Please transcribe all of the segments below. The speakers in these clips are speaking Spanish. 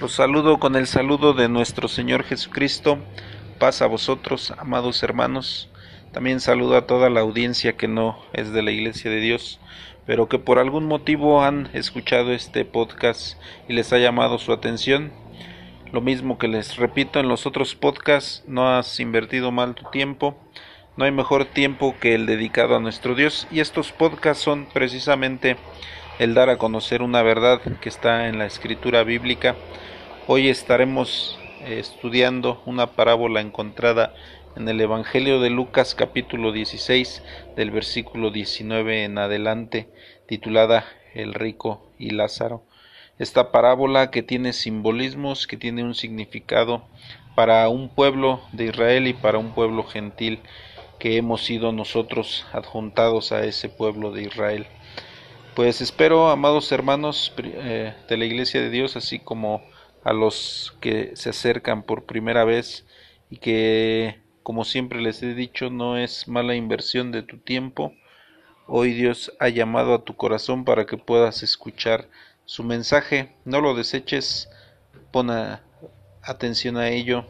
Los saludo con el saludo de nuestro Señor Jesucristo. Paz a vosotros, amados hermanos. También saludo a toda la audiencia que no es de la Iglesia de Dios, pero que por algún motivo han escuchado este podcast y les ha llamado su atención. Lo mismo que les repito en los otros podcasts, no has invertido mal tu tiempo. No hay mejor tiempo que el dedicado a nuestro Dios y estos podcasts son precisamente el dar a conocer una verdad que está en la escritura bíblica. Hoy estaremos eh, estudiando una parábola encontrada en el Evangelio de Lucas capítulo 16 del versículo 19 en adelante titulada El rico y Lázaro. Esta parábola que tiene simbolismos, que tiene un significado para un pueblo de Israel y para un pueblo gentil que hemos sido nosotros adjuntados a ese pueblo de Israel. Pues espero, amados hermanos eh, de la Iglesia de Dios, así como a los que se acercan por primera vez y que, como siempre les he dicho, no es mala inversión de tu tiempo. Hoy Dios ha llamado a tu corazón para que puedas escuchar su mensaje. No lo deseches, pon atención a ello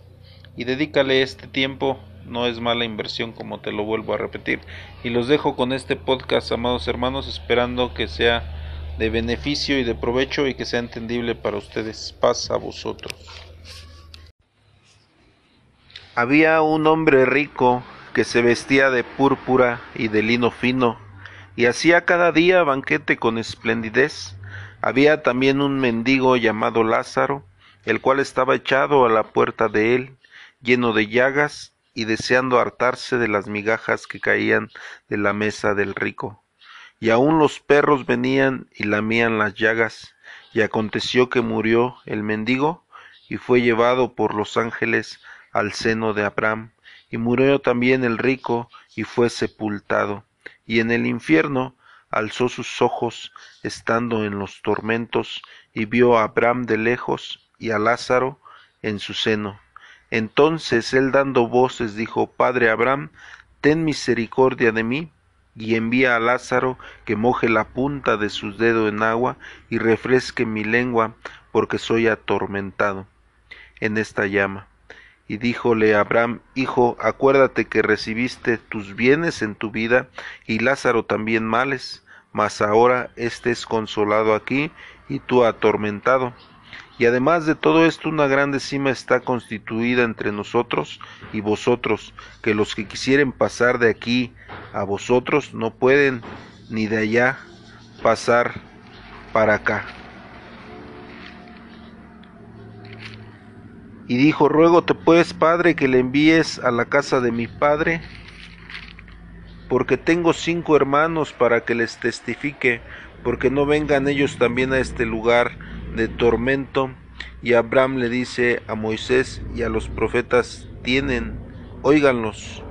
y dedícale este tiempo no es mala inversión como te lo vuelvo a repetir. Y los dejo con este podcast, amados hermanos, esperando que sea de beneficio y de provecho y que sea entendible para ustedes. Paz a vosotros. Había un hombre rico que se vestía de púrpura y de lino fino, y hacía cada día banquete con esplendidez. Había también un mendigo llamado Lázaro, el cual estaba echado a la puerta de él, lleno de llagas y deseando hartarse de las migajas que caían de la mesa del rico. Y aun los perros venían y lamían las llagas, y aconteció que murió el mendigo, y fue llevado por los ángeles al seno de Abraham, y murió también el rico, y fue sepultado, y en el infierno alzó sus ojos, estando en los tormentos, y vio a Abraham de lejos, y a Lázaro en su seno. Entonces él dando voces dijo, Padre Abraham, ten misericordia de mí, y envía a Lázaro que moje la punta de sus dedos en agua y refresque mi lengua, porque soy atormentado en esta llama. Y díjole Abraham, Hijo, acuérdate que recibiste tus bienes en tu vida, y Lázaro también males, mas ahora éste es consolado aquí, y tú atormentado. Y además de todo esto, una grande cima está constituida entre nosotros y vosotros, que los que quisieren pasar de aquí a vosotros no pueden ni de allá pasar para acá. Y dijo, ruégote pues, Padre, que le envíes a la casa de mi Padre, porque tengo cinco hermanos para que les testifique, porque no vengan ellos también a este lugar de tormento. Y Abraham le dice a Moisés y a los profetas, tienen, óiganlos.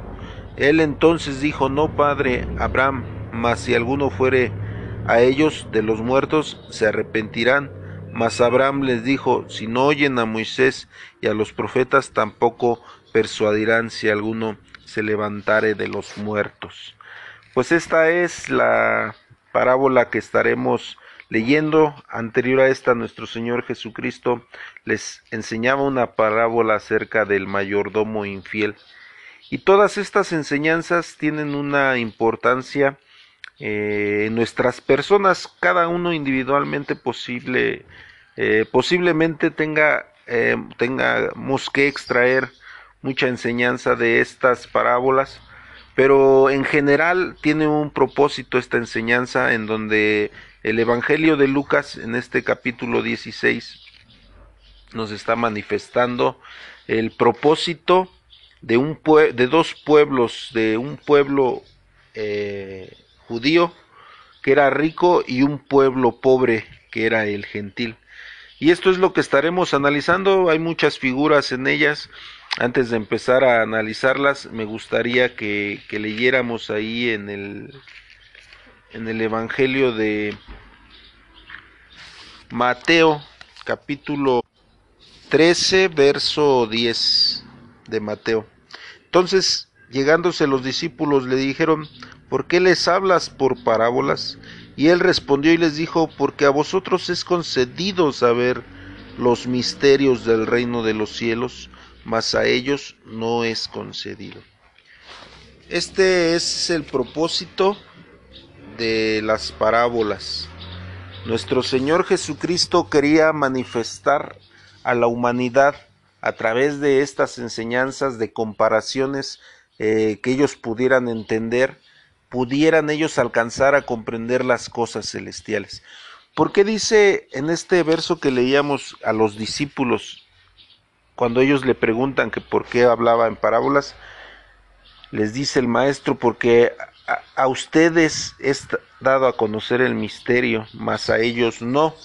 Él entonces dijo, no, padre Abraham, mas si alguno fuere a ellos de los muertos, se arrepentirán. Mas Abraham les dijo, si no oyen a Moisés y a los profetas, tampoco persuadirán si alguno se levantare de los muertos. Pues esta es la parábola que estaremos Leyendo anterior a esta, nuestro Señor Jesucristo les enseñaba una parábola acerca del mayordomo infiel. Y todas estas enseñanzas tienen una importancia eh, en nuestras personas, cada uno individualmente posible, eh, posiblemente tenga, eh, tengamos que extraer mucha enseñanza de estas parábolas, pero en general tiene un propósito esta enseñanza en donde el Evangelio de Lucas en este capítulo 16 nos está manifestando el propósito de, un de dos pueblos, de un pueblo eh, judío que era rico y un pueblo pobre que era el gentil. Y esto es lo que estaremos analizando, hay muchas figuras en ellas. Antes de empezar a analizarlas, me gustaría que, que leyéramos ahí en el en el Evangelio de Mateo, capítulo 13, verso 10 de Mateo. Entonces, llegándose los discípulos, le dijeron, ¿por qué les hablas por parábolas? Y él respondió y les dijo, porque a vosotros es concedido saber los misterios del reino de los cielos, mas a ellos no es concedido. Este es el propósito de las parábolas. Nuestro Señor Jesucristo quería manifestar a la humanidad a través de estas enseñanzas de comparaciones eh, que ellos pudieran entender, pudieran ellos alcanzar a comprender las cosas celestiales. ¿Por qué dice en este verso que leíamos a los discípulos, cuando ellos le preguntan que por qué hablaba en parábolas, les dice el maestro, porque a, ustedes es dado a conocer el misterio, mas a ellos no.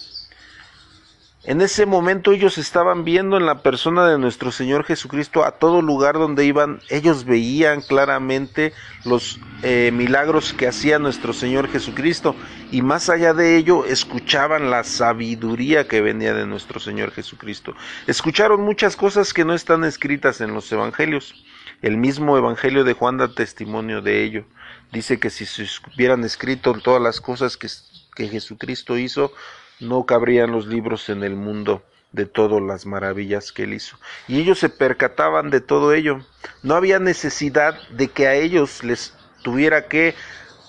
En ese momento ellos estaban viendo en la persona de nuestro Señor Jesucristo a todo lugar donde iban, ellos veían claramente los eh, milagros que hacía nuestro Señor Jesucristo y más allá de ello escuchaban la sabiduría que venía de nuestro Señor Jesucristo. Escucharon muchas cosas que no están escritas en los evangelios. El mismo Evangelio de Juan da testimonio de ello. Dice que si se hubieran escrito todas las cosas que, que Jesucristo hizo, no cabrían los libros en el mundo de todas las maravillas que él hizo. Y ellos se percataban de todo ello. No había necesidad de que a ellos les tuviera que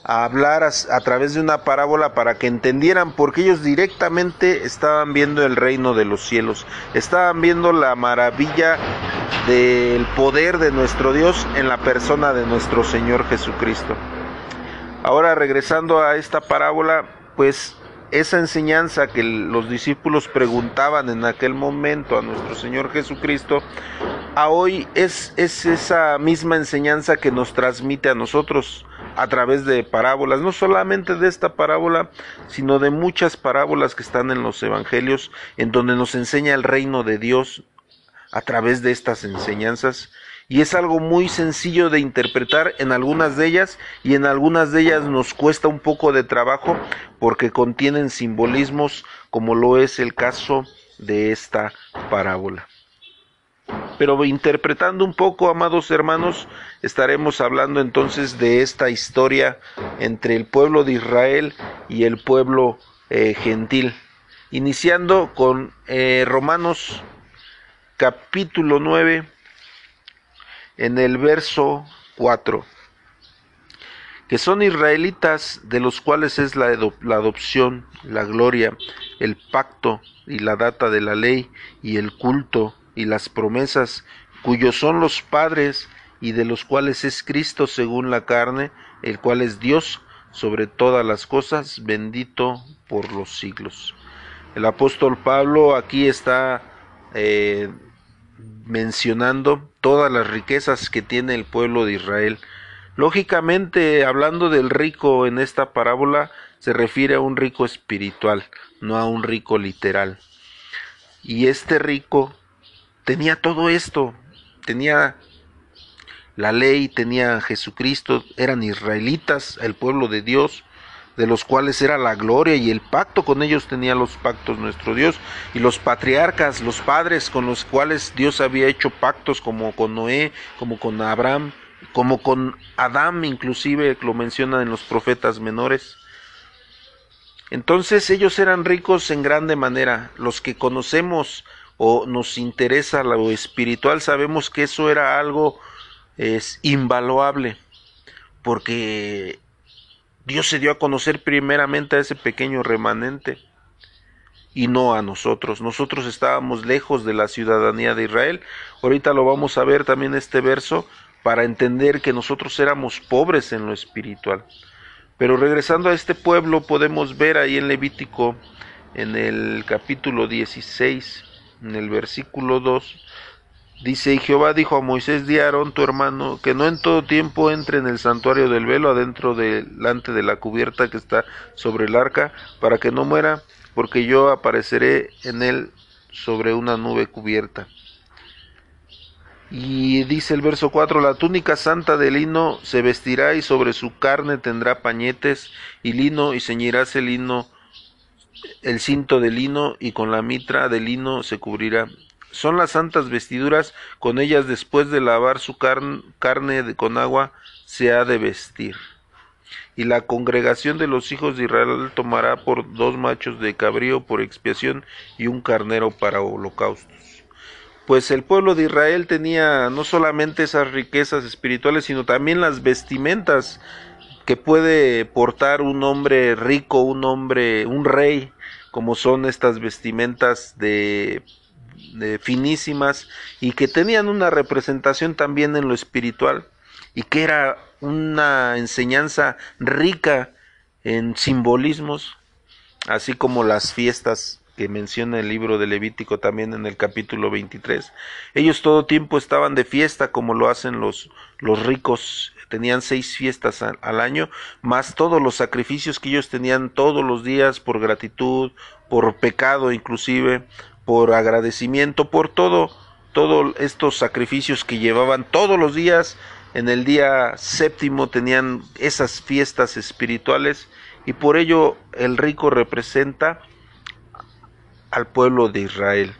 hablar a, través de una parábola para que entendieran, porque ellos directamente estaban viendo el reino de los cielos, estaban viendo la maravilla del poder de nuestro Dios en la persona de nuestro Señor Jesucristo. Ahora regresando a esta parábola, pues esa enseñanza que los discípulos preguntaban en aquel momento a nuestro Señor Jesucristo, a hoy es, es esa misma enseñanza que nos transmite a nosotros a través de parábolas, no solamente de esta parábola, sino de muchas parábolas que están en los evangelios, en donde nos enseña el reino de Dios a través de estas enseñanzas. Y es algo muy sencillo de interpretar en algunas de ellas y en algunas de ellas nos cuesta un poco de trabajo porque contienen simbolismos como lo es el caso de esta parábola. Pero interpretando un poco, amados hermanos, estaremos hablando entonces de esta historia entre el pueblo de Israel y el pueblo eh, gentil. Iniciando con eh, Romanos capítulo 9, en el verso 4, que son israelitas de los cuales es la, adopción, la gloria, el pacto y la data de la ley y el culto y las promesas, cuyos son los padres y de los cuales es Cristo según la carne, el cual es Dios sobre todas las cosas, bendito por los siglos. El apóstol Pablo aquí está eh, mencionando todas las riquezas que tiene el pueblo de Israel. Lógicamente, hablando del rico en esta parábola, se refiere a un rico espiritual, no a un rico literal. Y este rico tenía todo esto, tenía la ley, tenía Jesucristo, eran israelitas, el pueblo de Dios, de los cuales era la gloria y el pacto con ellos tenía los pactos nuestro Dios y los patriarcas, los padres con los cuales Dios había hecho pactos como con Noé, como con Abraham, como con Adán inclusive lo mencionan en los profetas menores. Entonces ellos eran ricos en grande manera, los que conocemos o nos interesa lo espiritual, sabemos que eso era algo es invaluable, porque Dios se dio a conocer primeramente a ese pequeño remanente y no a nosotros. Nosotros estábamos lejos de la ciudadanía de Israel. Ahorita lo vamos a ver también este verso para entender que nosotros éramos pobres en lo espiritual. Pero regresando a este pueblo podemos ver ahí en Levítico en el capítulo 16 en el versículo 2, dice, y Jehová dijo a Moisés de Aarón, tu hermano, que no en todo tiempo entre en el santuario del velo adentro delante de la cubierta que está sobre el arca, para que no muera, porque yo apareceré en él sobre una nube cubierta. Y dice el verso 4, la túnica santa de lino se vestirá y sobre su carne tendrá pañetes y lino y ceñirás el lino el cinto de lino y con la mitra de lino se cubrirá. Son las santas vestiduras, con ellas después de lavar su carne con agua se ha de vestir. y la congregación de los hijos de Israel tomará por dos machos de cabrío por expiación y un carnero para holocaustos. Pues el pueblo de Israel tenía no solamente esas riquezas espirituales, sino también las vestimentas que puede portar un hombre rico, un hombre, un rey, como son estas vestimentas de, finísimas y que tenían una representación también en lo espiritual y que era una enseñanza rica en simbolismos, así como las fiestas que menciona el libro de Levítico también en el capítulo 23. Ellos todo tiempo estaban de fiesta como lo hacen los, los ricos, tenían seis fiestas al, año, más todos los sacrificios que ellos tenían todos los días por gratitud, por pecado inclusive, por agradecimiento, por todo, todos estos sacrificios que llevaban todos los días. En el día séptimo tenían esas fiestas espirituales y por ello el rico representa al pueblo de Israel.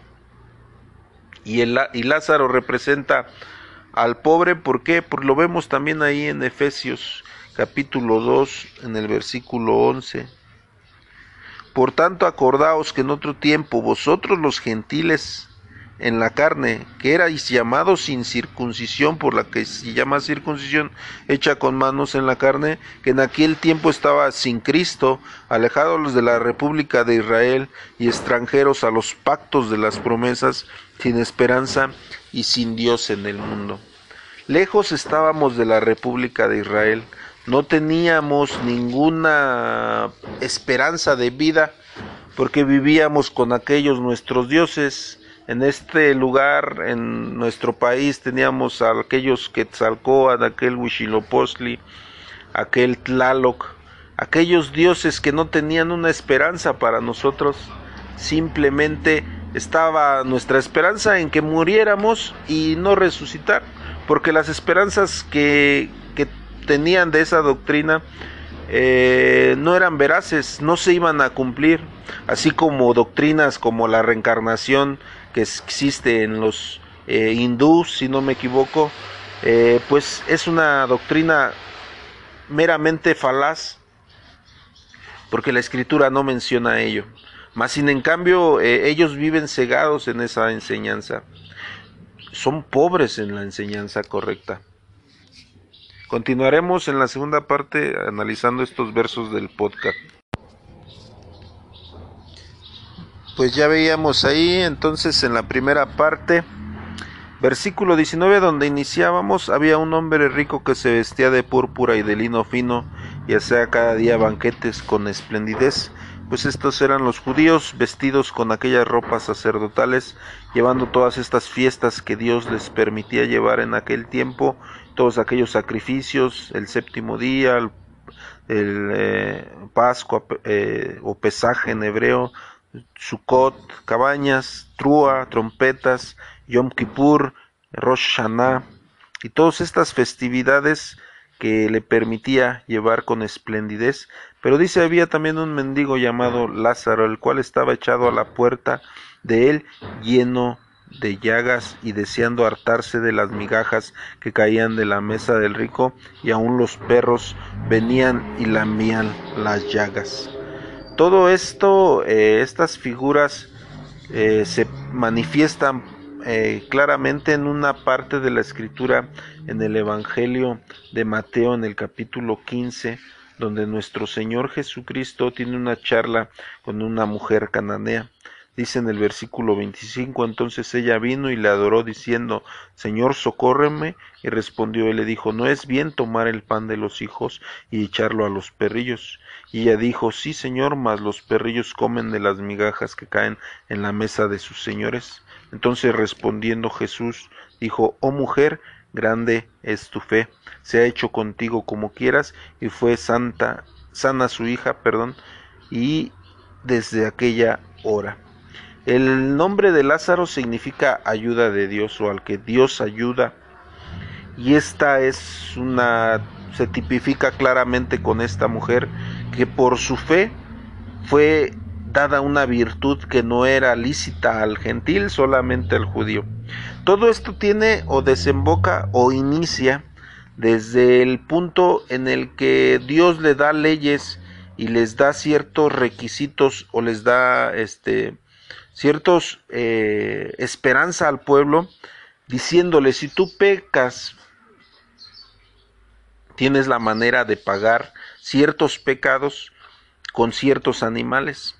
Y, el, y Lázaro representa al pobre, ¿por qué? Porque lo vemos también ahí en Efesios capítulo 2, en el versículo 11. Por tanto, acordaos que en otro tiempo vosotros los gentiles en la carne, que erais llamados sin circuncisión, por la que se llama circuncisión hecha con manos en la carne, que en aquel tiempo estaba sin Cristo, alejados de la República de Israel y extranjeros a los pactos de las promesas, sin esperanza y sin Dios en el mundo. Lejos estábamos de la República de Israel, no teníamos ninguna esperanza de vida, porque vivíamos con aquellos nuestros dioses, en este lugar, en nuestro país, teníamos a aquellos Quetzalcoatl, aquel Huichilopochtli, aquel Tlaloc, aquellos dioses que no tenían una esperanza para nosotros, simplemente estaba nuestra esperanza en que muriéramos y no resucitar, porque las esperanzas que tenían de esa doctrina eh, no eran veraces, no se iban a cumplir, así como doctrinas como la reencarnación que existe en los eh, hindús, si no me equivoco, eh, pues es una doctrina meramente falaz, porque la escritura no menciona ello. Más sin en cambio, ellos viven cegados en esa enseñanza. Son pobres en la enseñanza correcta. Continuaremos en la segunda parte analizando estos versos del podcast. Pues ya veíamos ahí entonces en la primera parte, versículo 19 donde iniciábamos, había un hombre rico que se vestía de púrpura y de lino fino y hacía cada día banquetes con esplendidez, pues estos eran los judíos vestidos con aquellas ropas sacerdotales, llevando todas estas fiestas que Dios les permitía llevar en aquel tiempo, todos aquellos sacrificios, el séptimo día, el, eh, Pascua eh, o pesaje en hebreo, Sukkot, cabañas, trúa, trompetas, Yom Kippur, Rosh Hashanah y todas estas festividades que le permitía llevar con esplendidez. Pero dice había también un mendigo llamado Lázaro, el cual estaba echado a la puerta de él lleno de llagas y deseando hartarse de las migajas que caían de la mesa del rico, y aun los perros venían y lamían las llagas. Todo esto, eh, estas figuras eh, se manifiestan eh, claramente en una parte de la escritura en el Evangelio de Mateo en el capítulo 15, donde nuestro Señor Jesucristo tiene una charla con una mujer cananea. Dice en el versículo 25, entonces ella vino y le adoró diciendo, Señor, socórreme. Y respondió él le dijo, no es bien tomar el pan de los hijos y echarlo a los perrillos. Y ella dijo, sí, Señor, mas los perrillos comen de las migajas que caen en la mesa de sus señores. Entonces respondiendo Jesús, dijo, oh mujer, grande es tu fe, se ha hecho contigo como quieras, y fue santa, sana su hija, perdón, y desde aquella hora el nombre de Lázaro significa ayuda de Dios o al que Dios ayuda. Y esta es una, se tipifica claramente con esta mujer que por su fe fue dada una virtud que no era lícita al gentil, solamente al judío. Todo esto tiene o desemboca o inicia desde el punto en el que Dios le da leyes y les da ciertos requisitos o les da este ciertos eh, esperanza al pueblo diciéndole si tú pecas tienes la manera de pagar ciertos pecados con ciertos animales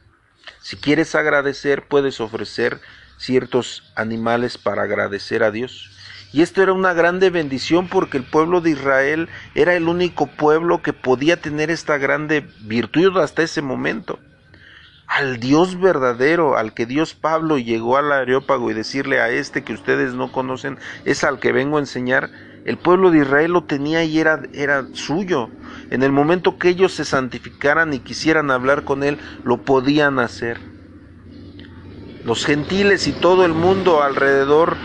si quieres agradecer puedes ofrecer ciertos animales para agradecer a Dios y esto era una grande bendición porque el pueblo de Israel era el único pueblo que podía tener esta grande virtud hasta ese momento. Al Dios verdadero, al que Dios Pablo llegó al Areópago y decirle a este que ustedes no conocen, es al que vengo a enseñar, el pueblo de Israel lo tenía y era, era suyo. En el momento que ellos se santificaran y quisieran hablar con él, lo podían hacer. Los gentiles y todo el mundo alrededor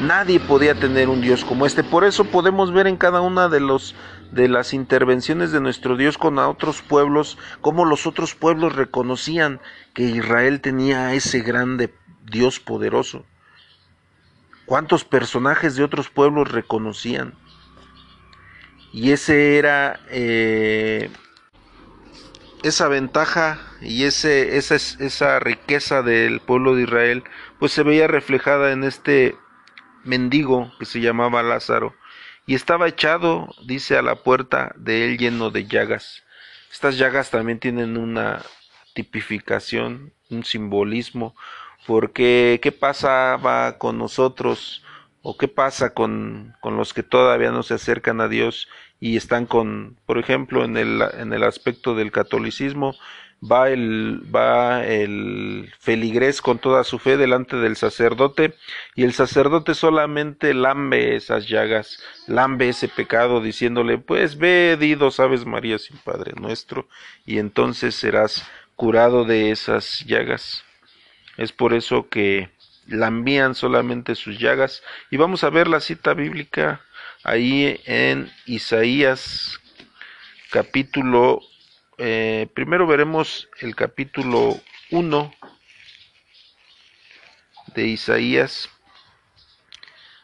Nadie podía tener un Dios como este. Por eso podemos ver en cada una de los de las intervenciones de nuestro Dios con otros pueblos, cómo los otros pueblos reconocían que Israel tenía ese grande Dios poderoso. ¿Cuántos personajes de otros pueblos reconocían? Y ese era eh, esa ventaja y ese, esa, esa riqueza del pueblo de Israel, pues se veía reflejada en este mendigo que se llamaba Lázaro, y estaba echado, dice, a la puerta de él lleno de llagas. Estas llagas también tienen una tipificación, un simbolismo, porque ¿qué pasaba con nosotros o qué pasa con, con los que todavía no se acercan a Dios y están con, por ejemplo, en el, en el aspecto del catolicismo, va el, va el feligrés con toda su fe delante del sacerdote y el sacerdote solamente lambe esas llagas, lambe ese pecado diciéndole, pues ve, dido, sabes María sin Padre nuestro, y entonces serás curado de esas llagas. Es por eso que lambían solamente sus llagas y vamos a ver la cita bíblica ahí en Isaías capítulo eh, primero veremos el capítulo 1 de Isaías.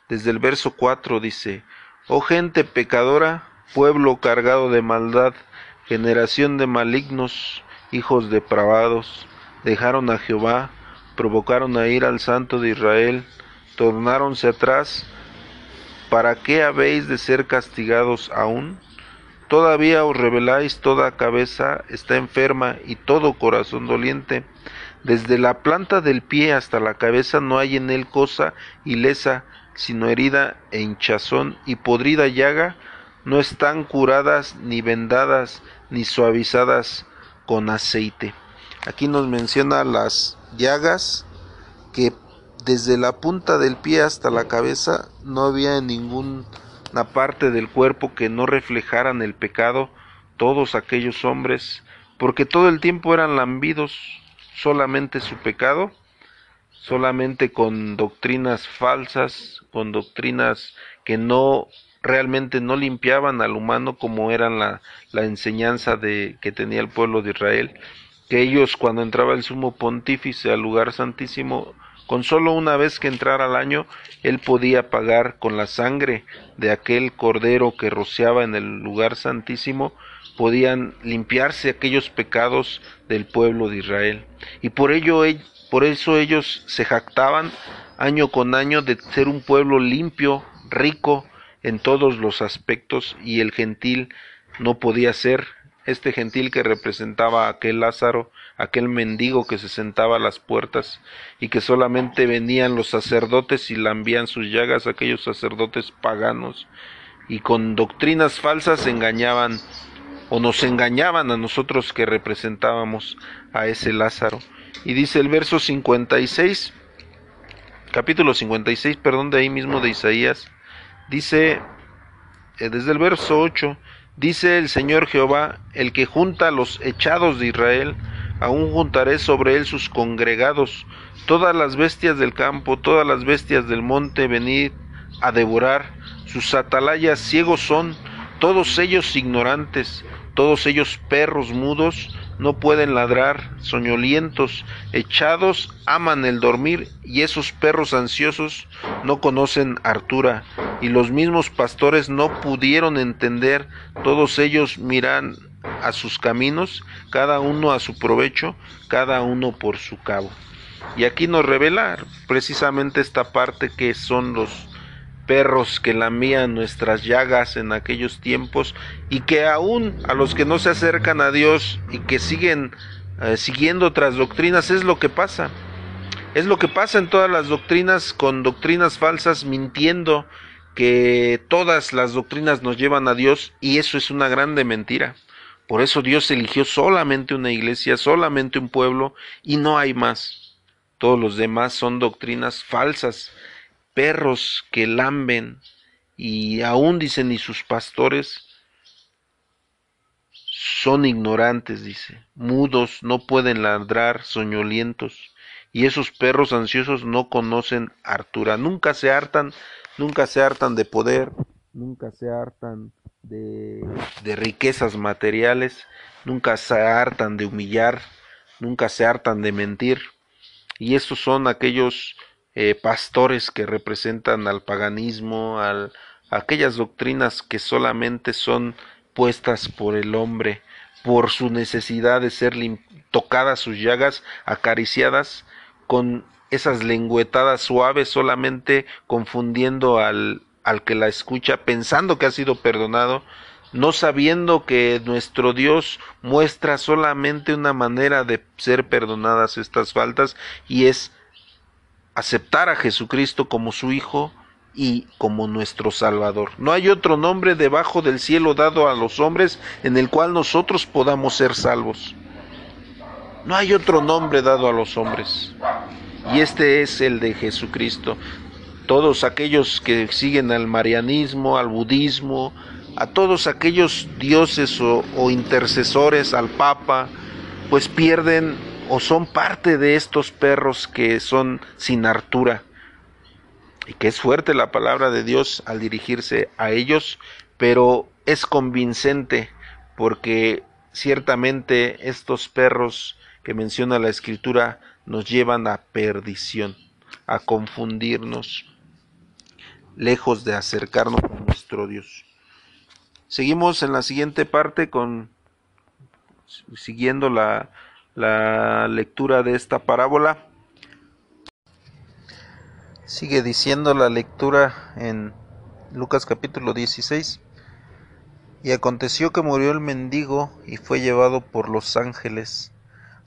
Desde el verso 4 dice, Oh gente pecadora, pueblo cargado de maldad, generación de malignos, hijos depravados, dejaron a Jehová, provocaron a ir al Santo de Israel, tornáronse atrás, ¿para qué habéis de ser castigados aún? Todavía os reveláis, toda cabeza está enferma y todo corazón doliente. Desde la planta del pie hasta la cabeza no hay en él cosa ilesa, sino herida e hinchazón y podrida llaga, no están curadas ni vendadas ni suavizadas con aceite. Aquí nos menciona las llagas que desde la punta del pie hasta la cabeza no había ningún la parte del cuerpo que no reflejaran el pecado todos aquellos hombres, porque todo el tiempo eran lambidos solamente su pecado, solamente con doctrinas falsas, con doctrinas que no realmente no limpiaban al humano como eran la, la enseñanza de que tenía el pueblo de Israel, que ellos cuando entraba el sumo pontífice al lugar santísimo con solo una vez que entrara al año, él podía pagar con la sangre de aquel cordero que rociaba en el lugar santísimo, podían limpiarse aquellos pecados del pueblo de Israel. Y por ello, por eso ellos se jactaban año con año de ser un pueblo limpio, rico en todos los aspectos, y el gentil no podía ser este gentil que representaba a aquel Lázaro, aquel mendigo que se sentaba a las puertas y que solamente venían los sacerdotes y lambían sus llagas, aquellos sacerdotes paganos, y con doctrinas falsas engañaban o nos engañaban a nosotros que representábamos a ese Lázaro. Y dice el verso 56, capítulo 56, perdón, de ahí mismo de Isaías, dice eh, desde el verso 8, Dice el Señor Jehová, el que junta a los echados de Israel, aún juntaré sobre él sus congregados, todas las bestias del campo, todas las bestias del monte, venid a devorar, sus atalayas ciegos son, todos ellos ignorantes, todos ellos perros mudos, no pueden ladrar, soñolientos, echados, aman el dormir, y esos perros ansiosos no conocen hartura, y los mismos pastores no pudieron entender, todos ellos miran a sus caminos, cada uno a su provecho, cada uno por su cabo. Y aquí nos revela precisamente esta parte que son los perros que lamían nuestras llagas en aquellos tiempos y que aún a los que no se acercan a Dios y que siguen eh, siguiendo otras doctrinas es lo que pasa. Es lo que pasa en todas las doctrinas con doctrinas falsas mintiendo que todas las doctrinas nos llevan a Dios y eso es una grande mentira. Por eso Dios eligió solamente una iglesia, solamente un pueblo y no hay más. Todos los demás son doctrinas falsas perros que lamben y aún dicen ni sus pastores son ignorantes, dice, mudos, no pueden ladrar, soñolientos, y esos perros ansiosos no conocen hartura, nunca se hartan, nunca se hartan de poder, nunca se hartan de, de riquezas materiales, nunca se hartan de humillar, nunca se hartan de mentir, y esos son aquellos eh, pastores que representan al paganismo, a aquellas doctrinas que solamente son puestas por el hombre, por su necesidad de ser tocadas sus llagas, acariciadas, con esas lengüetadas suaves, solamente confundiendo al, al que la escucha, pensando que ha sido perdonado, no sabiendo que nuestro Dios muestra solamente una manera de ser perdonadas estas faltas y es aceptar a Jesucristo como su Hijo y como nuestro Salvador. No hay otro nombre debajo del cielo dado a los hombres en el cual nosotros podamos ser salvos. No hay otro nombre dado a los hombres. Y este es el de Jesucristo. Todos aquellos que siguen al marianismo, al budismo, a todos aquellos dioses o, o intercesores, al Papa, pues pierden o son parte de estos perros que son sin hartura. Y que es fuerte la palabra de Dios al dirigirse a ellos, pero es convincente porque ciertamente estos perros que menciona la escritura nos llevan a perdición, a confundirnos, lejos de acercarnos a nuestro Dios. Seguimos en la siguiente parte con siguiendo la la lectura de esta parábola. Sigue diciendo la lectura en Lucas capítulo 16. Y aconteció que murió el mendigo y fue llevado por los ángeles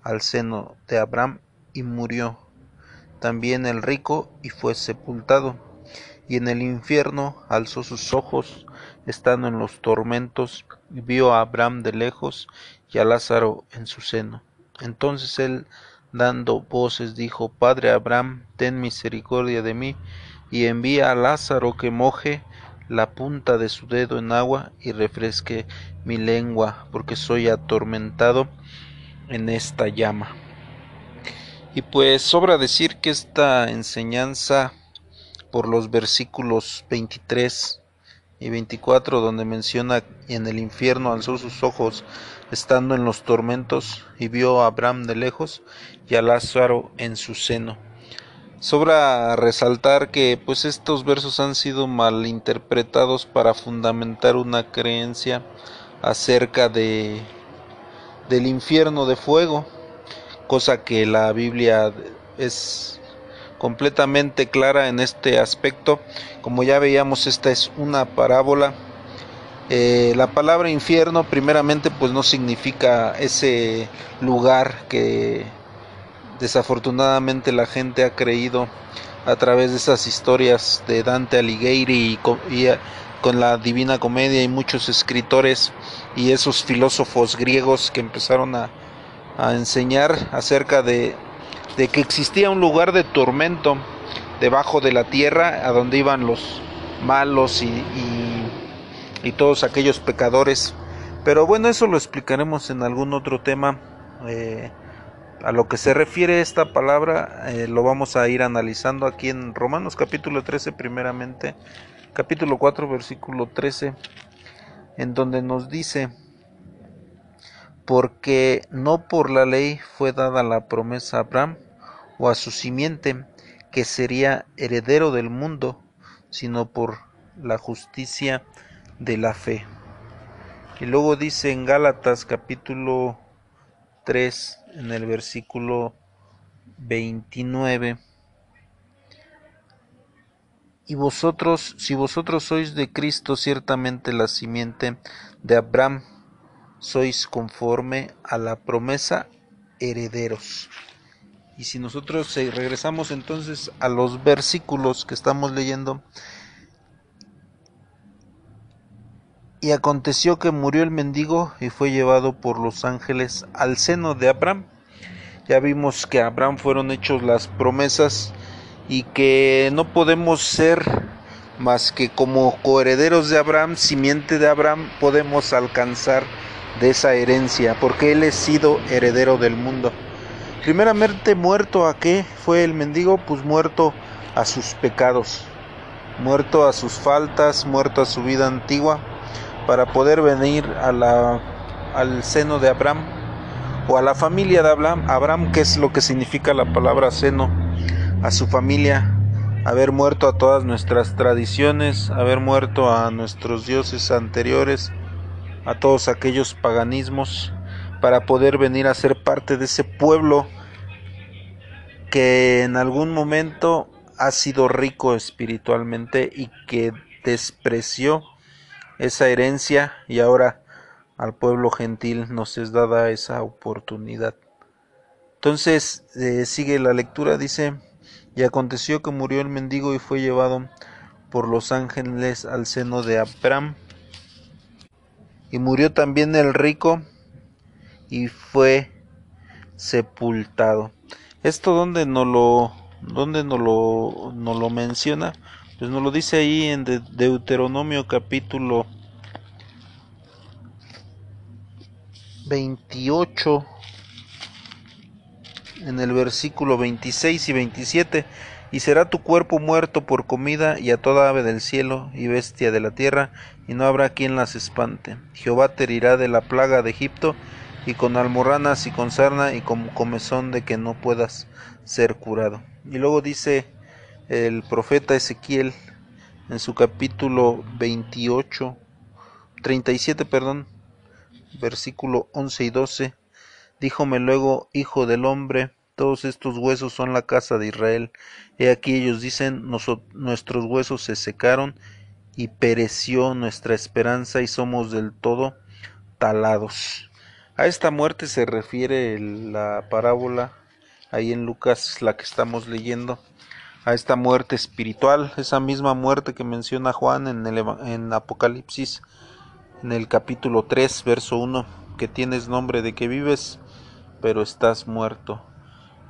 al seno de Abraham y murió. También el rico y fue sepultado. Y en el infierno alzó sus ojos, estando en los tormentos, y vio a Abraham de lejos y a Lázaro en su seno. Entonces él, dando voces, dijo, Padre Abraham, ten misericordia de mí, y envía a Lázaro que moje la punta de su dedo en agua y refresque mi lengua, porque soy atormentado en esta llama. Y pues sobra decir que esta enseñanza por los versículos 23 y 24 donde menciona en el infierno alzó sus ojos estando en los tormentos y vio a Abraham de lejos y a Lázaro en su seno. Sobra resaltar que pues estos versos han sido malinterpretados para fundamentar una creencia acerca de del infierno de fuego, cosa que la Biblia es completamente clara en este aspecto. Como ya veíamos, esta es una parábola eh, la palabra infierno primeramente pues no significa ese lugar que desafortunadamente la gente ha creído a través de esas historias de Dante Alighieri y, eh, con, la Divina Comedia y muchos escritores y esos filósofos griegos que empezaron a, enseñar acerca de, que existía un lugar de tormento debajo de la tierra a donde iban los malos y y todos aquellos pecadores. Pero bueno, eso lo explicaremos en algún otro tema. Eh, a lo que se refiere esta palabra eh, lo vamos a ir analizando aquí en Romanos capítulo 13 primeramente, capítulo 4 versículo 13, en donde nos dice, porque no por la ley fue dada la promesa a Abraham o a su simiente, que sería heredero del mundo, sino por la justicia de la fe. Y luego dice en Gálatas capítulo 3, en el versículo 29, y vosotros, si vosotros sois de Cristo, ciertamente la simiente de Abraham, sois conforme a la promesa herederos. Y si nosotros eh, regresamos entonces a los versículos que estamos leyendo, y aconteció que murió el mendigo y fue llevado por los ángeles al seno de Abraham. Ya vimos que a Abraham fueron hechos las promesas y que no podemos ser más que como coherederos de Abraham, simiente de Abraham, podemos alcanzar de esa herencia, porque él es sido heredero del mundo. Primeramente muerto a qué fue el mendigo, pues muerto a sus pecados, muerto a sus faltas, muerto a su vida antigua, para poder venir al seno de Abraham o a la familia de Abraham, Abraham, que es lo que significa la palabra seno, a su familia, haber muerto a todas nuestras tradiciones, haber muerto a nuestros dioses anteriores, a todos aquellos paganismos para poder venir a ser parte de ese pueblo que en algún momento ha sido rico espiritualmente y que despreció esa herencia y ahora al pueblo gentil nos es dada esa oportunidad. Entonces eh, sigue la lectura, dice, y aconteció que murió el mendigo y fue llevado por los ángeles al seno de Abraham y murió también el rico y fue sepultado. Esto donde no lo donde no lo no lo menciona, pues nos lo dice ahí en Deuteronomio capítulo 28 en el versículo 26 y 27 y será tu cuerpo muerto por comida y a toda ave del cielo y bestia de la tierra, y no habrá quien las espante. Jehová te herirá de la plaga de Egipto, y con almorranas y con sarna y con comezón de que no puedas ser curado. Y luego dice el profeta Ezequiel en su capítulo 28, 37, perdón, versículo 11 y 12, díjome luego, hijo del hombre, todos estos huesos son la casa de Israel. He aquí ellos dicen, nuestros huesos se secaron y pereció nuestra esperanza y somos del todo talados. A esta muerte se refiere la parábola ahí en Lucas, la que estamos leyendo, a esta muerte espiritual, esa misma muerte que menciona Juan en, el, Apocalipsis, en el capítulo 3, verso 1, que tienes nombre de que vives, pero estás muerto.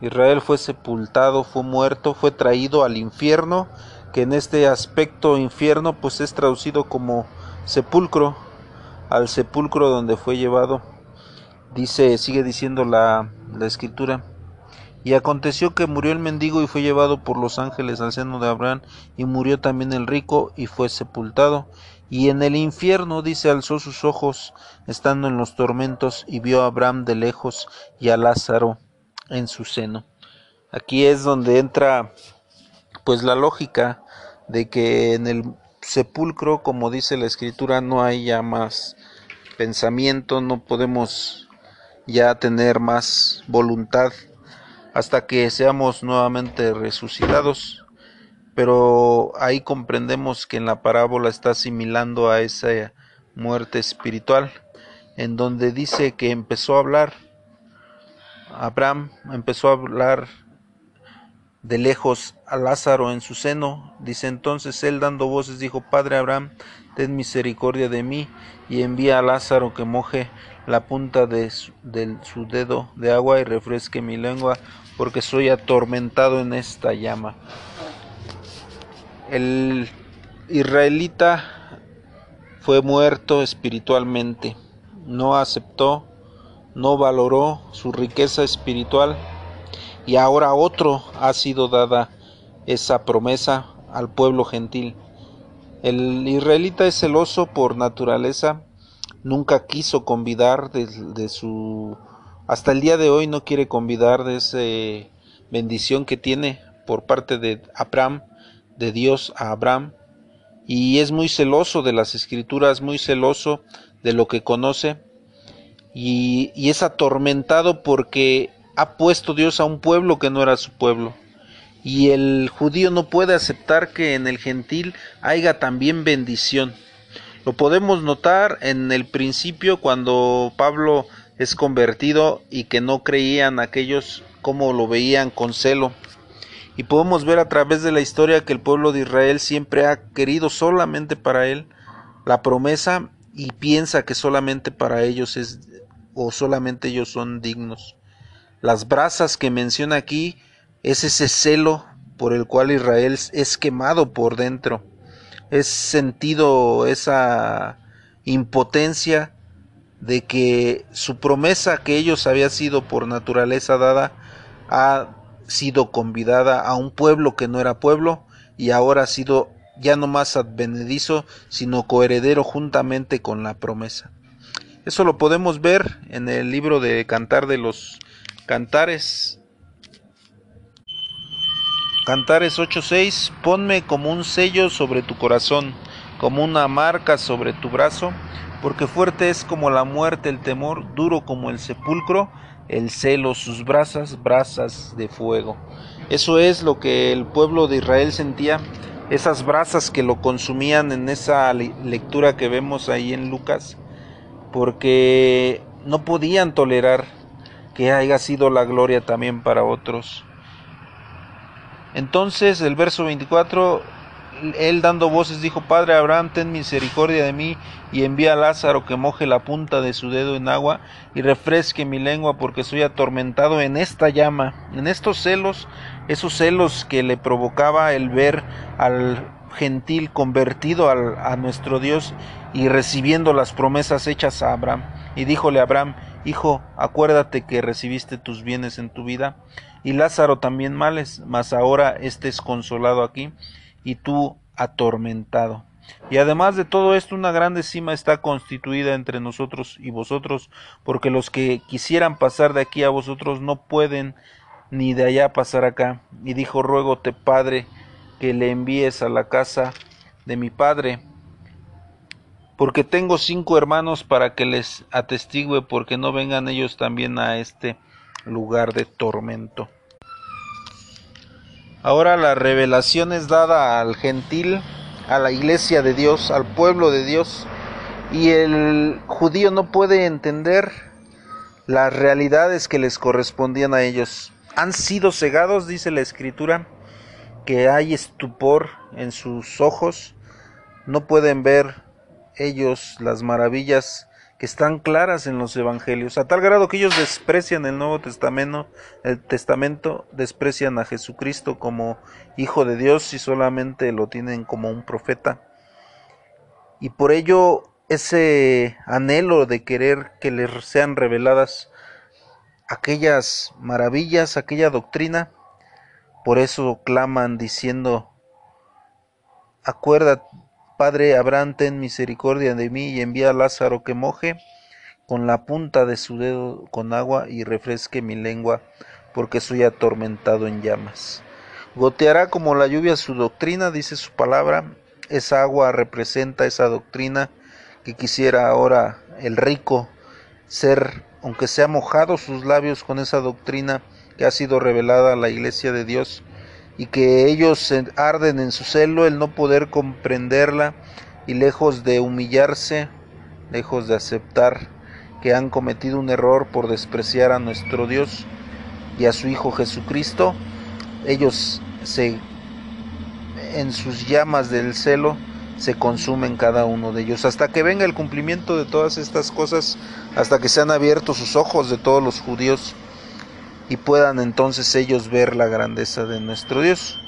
Israel fue sepultado, fue muerto, fue traído al infierno, que en este aspecto infierno pues es traducido como sepulcro, al sepulcro donde fue llevado. Dice, sigue diciendo la, la escritura. Y aconteció que murió el mendigo y fue llevado por los ángeles al seno de Abraham, y murió también el rico y fue sepultado. Y en el infierno, dice, alzó sus ojos, estando en los tormentos, y vio a Abraham de lejos y a Lázaro en su seno. Aquí es donde entra pues la lógica de que en el sepulcro, como dice la escritura, no hay ya más pensamiento, no podemos ya tener más voluntad hasta que seamos nuevamente resucitados. Pero ahí comprendemos que en la parábola está asimilando a esa muerte espiritual, en donde dice que empezó a hablar Abraham empezó a hablar de lejos a Lázaro en su seno. Dice entonces él dando voces dijo, Padre Abraham, ten misericordia de mí y envía a Lázaro que moje la punta de su, de su dedo de agua y refresque mi lengua, porque soy atormentado en esta llama. El israelita fue muerto espiritualmente, no aceptó no valoró su riqueza espiritual y ahora otro ha sido dada esa promesa al pueblo gentil. El israelita es celoso por naturaleza nunca quiso convidar de, su hasta el día de hoy no quiere convidar de esa bendición que tiene por parte de Abraham, de Dios a Abraham, y es muy celoso de las escrituras, muy celoso de lo que conoce, y, y es atormentado porque ha puesto Dios a un pueblo que no era su pueblo. Y el judío no puede aceptar que en el gentil haya también bendición. Lo podemos notar en el principio cuando Pablo es convertido y que no creían aquellos como lo veían con celo. Y podemos ver a través de la historia que el pueblo de Israel siempre ha querido solamente para él la promesa y piensa que solamente para ellos es o solamente ellos son dignos. Las brasas que menciona aquí es ese celo por el cual Israel es quemado por dentro. Es sentido esa impotencia de que su promesa que ellos había sido por naturaleza dada ha sido convidada a un pueblo que no era pueblo y ahora ha sido ya no más advenedizo, sino coheredero juntamente con la promesa. Eso lo podemos ver en el libro de Cantar de los Cantares. Cantares 8:6 Ponme como un sello sobre tu corazón, como una marca sobre tu brazo, porque fuerte es como la muerte el temor, duro como el sepulcro, el celo, sus brasas, brasas de fuego. Eso es lo que el pueblo de Israel sentía, esas brasas que lo consumían en esa lectura que vemos ahí en Lucas, porque no podían tolerar que haya sido la gloria también para otros. Entonces el verso 24, él dando voces dijo, Padre Abraham, ten misericordia de mí y envía a Lázaro que moje la punta de su dedo en agua y refresque mi lengua porque soy atormentado en esta llama, en estos celos, esos celos que le provocaba el ver al gentil convertido al, a nuestro Dios y recibiendo las promesas hechas a Abraham. Y díjole Abraham, Hijo, acuérdate que recibiste tus bienes en tu vida, y Lázaro también males, mas ahora estés consolado aquí, y tú atormentado. Y además de todo esto, una grande cima está constituida entre nosotros y vosotros, porque los que quisieran pasar de aquí a vosotros no pueden ni de allá pasar acá. Y dijo, ruégote, Padre, que le envíes a la casa de mi Padre, porque tengo cinco hermanos para que les atestigue, porque no vengan ellos también a este lugar de tormento. Ahora la revelación es dada al gentil, a la iglesia de Dios, al pueblo de Dios, y el judío no puede entender las realidades que les correspondían a ellos. Han sido cegados, dice la escritura, que hay estupor en sus ojos, no pueden ver ellos las maravillas que están claras en los evangelios, a tal grado que ellos desprecian el Nuevo Testamento, el Testamento desprecian a Jesucristo como Hijo de Dios y solamente lo tienen como un profeta. Y por ello ese anhelo de querer que les sean reveladas aquellas maravillas, aquella doctrina, por eso claman diciendo, acuérdate Padre Abraham, ten misericordia de mí y envía a Lázaro que moje con la punta de su dedo con agua y refresque mi lengua, porque soy atormentado en llamas. Goteará como la lluvia su doctrina, dice su palabra. Esa agua representa esa doctrina que quisiera ahora el rico ser, aunque sea mojado sus labios con esa doctrina que ha sido revelada a la iglesia de Dios, y que ellos arden en su celo el no poder comprenderla y lejos de humillarse, lejos de aceptar que han cometido un error por despreciar a nuestro Dios y a su Hijo Jesucristo, ellos se en sus llamas del celo se consumen cada uno de ellos. Hasta que venga el cumplimiento de todas estas cosas, hasta que sean abiertos sus ojos de todos los judíos y puedan entonces ellos ver la grandeza de nuestro Dios.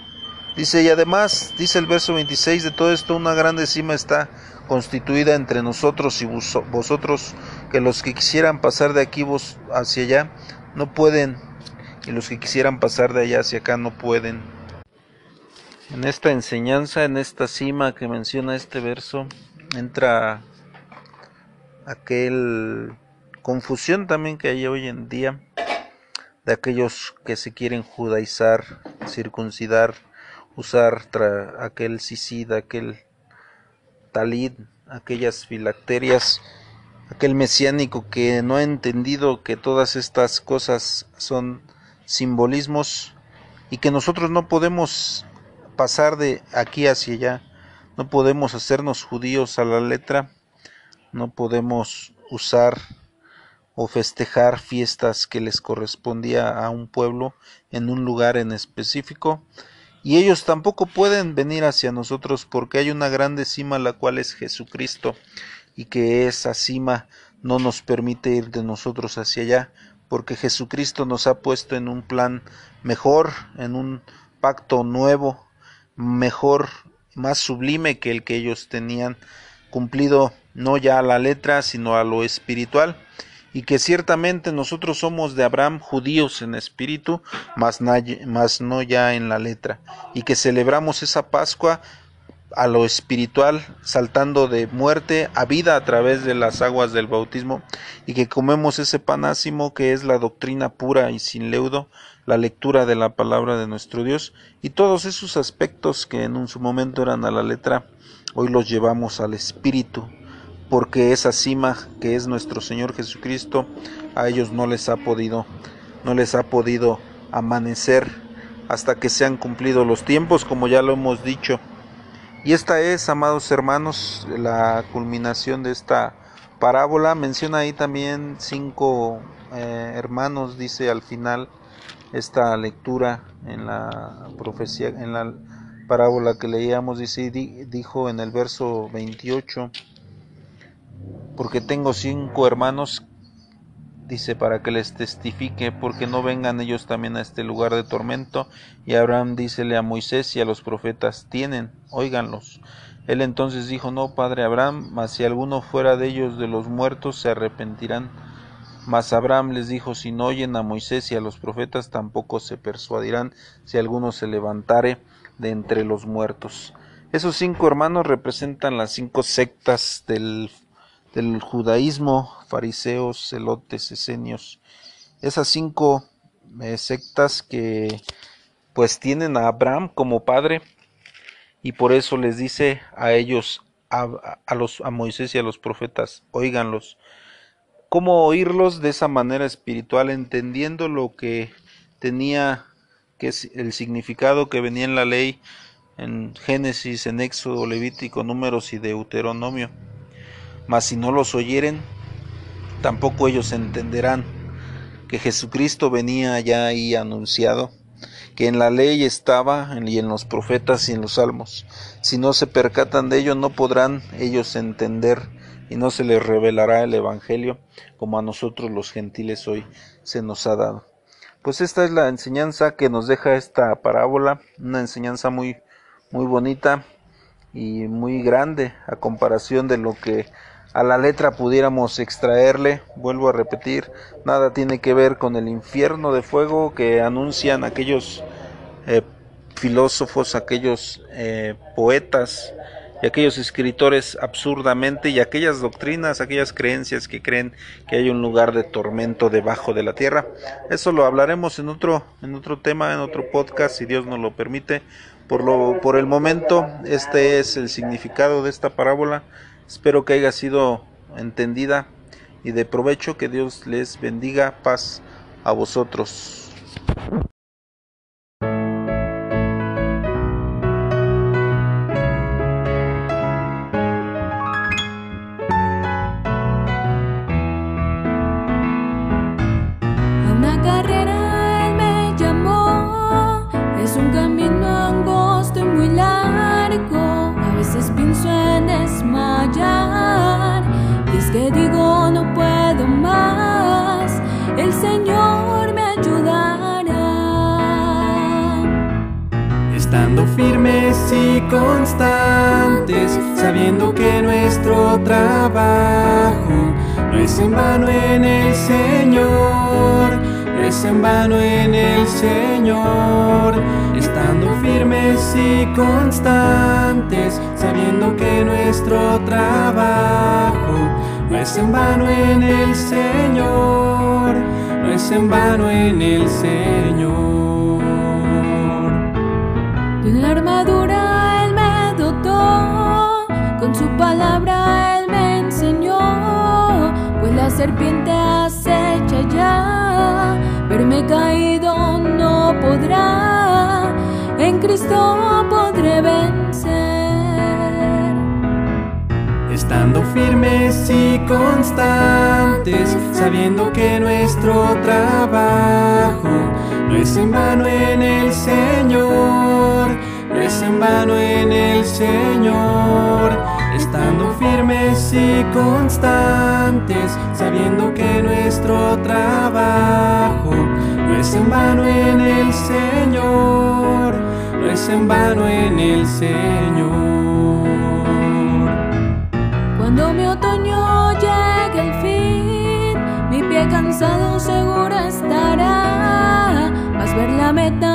Dice, y además, dice el verso 26, de todo esto una grande cima está constituida entre nosotros y vosotros, que los que quisieran pasar de aquí vos hacia allá no pueden, y los que quisieran pasar de allá hacia acá no pueden. En esta enseñanza, en esta cima que menciona este verso, entra aquel confusión también que hay hoy en día de aquellos que se quieren judaizar, circuncidar, usar aquel sisida, aquel talid, aquellas filacterias, aquel mesiánico que no ha entendido que todas estas cosas son simbolismos y que nosotros no podemos pasar de aquí hacia allá, no podemos hacernos judíos a la letra, no podemos usar o festejar fiestas que les correspondía a un pueblo en un lugar en específico, y ellos tampoco pueden venir hacia nosotros porque hay una grande cima la cual es Jesucristo y que esa cima no nos permite ir de nosotros hacia allá porque Jesucristo nos ha puesto en un plan mejor, en un pacto nuevo, mejor, más sublime que el que ellos tenían cumplido no ya a la letra, sino a lo espiritual y que ciertamente nosotros somos de Abraham judíos en espíritu, mas, no ya en la letra, y que celebramos esa Pascua a lo espiritual, saltando de muerte a vida a través de las aguas del bautismo, y que comemos ese panásimo que es la doctrina pura y sin leudo, la lectura de la palabra de nuestro Dios, y todos esos aspectos que en un su momento eran a la letra, hoy los llevamos al espíritu, porque esa cima que es nuestro Señor Jesucristo a ellos no les ha podido no les ha podido amanecer hasta que se han cumplido los tiempos como ya lo hemos dicho. Y esta es amados hermanos la culminación de esta parábola. Menciona ahí también cinco eh, hermanos dice al final esta lectura en la profecía en la parábola que leíamos dice dijo en el verso 28 porque tengo cinco hermanos, dice, para que les testifique, porque no vengan ellos también a este lugar de tormento. Y Abraham dícele a Moisés y a los profetas, tienen, óiganlos. Él entonces dijo, no, padre Abraham, mas si alguno fuera de ellos de los muertos, se arrepentirán. Mas Abraham les dijo, si no oyen a Moisés y a los profetas, tampoco se persuadirán si alguno se levantare de entre los muertos. Esos cinco hermanos representan las cinco sectas del del judaísmo, fariseos, celotes, esenios, esas cinco eh, sectas que pues tienen a Abraham como padre y por eso les dice a ellos, a, los, a Moisés y a los profetas, oíganlos. ¿Cómo oírlos de esa manera espiritual, entendiendo lo que tenía, que el significado que venía en la ley, en Génesis, en Éxodo, Levítico, Números y Deuteronomio? Mas si no los oyeren, tampoco ellos entenderán que Jesucristo venía ya ahí anunciado, que en la ley estaba y en los profetas y en los salmos. Si no se percatan de ello, no podrán ellos entender y no se les revelará el Evangelio como a nosotros los gentiles hoy se nos ha dado. Pues esta es la enseñanza que nos deja esta parábola, una enseñanza muy muy bonita y muy grande a comparación de lo que a la letra pudiéramos extraerle, vuelvo a repetir, nada tiene que ver con el infierno de fuego que anuncian aquellos eh, filósofos, aquellos eh, poetas y aquellos escritores absurdamente y aquellas doctrinas, aquellas creencias que creen que hay un lugar de tormento debajo de la tierra. Eso lo hablaremos en otro en otro tema, en otro podcast si Dios nos lo permite. Por lo por el momento este es el significado de esta parábola Espero que haya sido entendida y de provecho. Que Dios les bendiga. Paz a vosotros. Firmes y constantes, sabiendo que nuestro trabajo no es en vano en el Señor, no es en vano en el Señor, estando firmes y constantes, sabiendo que nuestro trabajo no es en vano en el Señor, no es en vano en el Señor. La armadura Él me dotó, con su palabra Él me enseñó, pues la serpiente acecha ya, verme caído no podrá, en Cristo podré vencer. Estando firmes y constantes, sabiendo que nuestro trabajo no es en vano en el Señor, en vano en el Señor. Estando firmes y constantes, sabiendo que nuestro trabajo no es en vano en el Señor, no es en vano en el Señor. Cuando mi otoño llegue el fin, mi pie cansado seguro estará. Vas ver la meta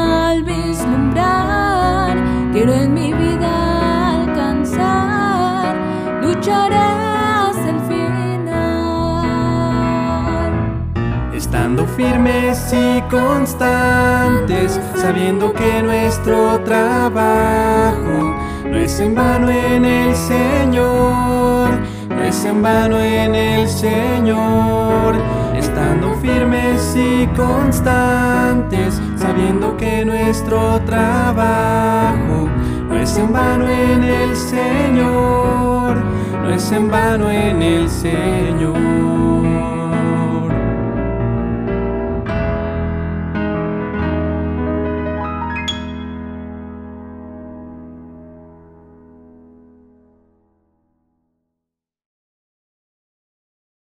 Firmes y constantes, sabiendo que nuestro trabajo no es en vano en el Señor, no es en vano en el Señor. Estando firmes y constantes, sabiendo que nuestro trabajo no es en vano en el Señor, no es en vano en el Señor.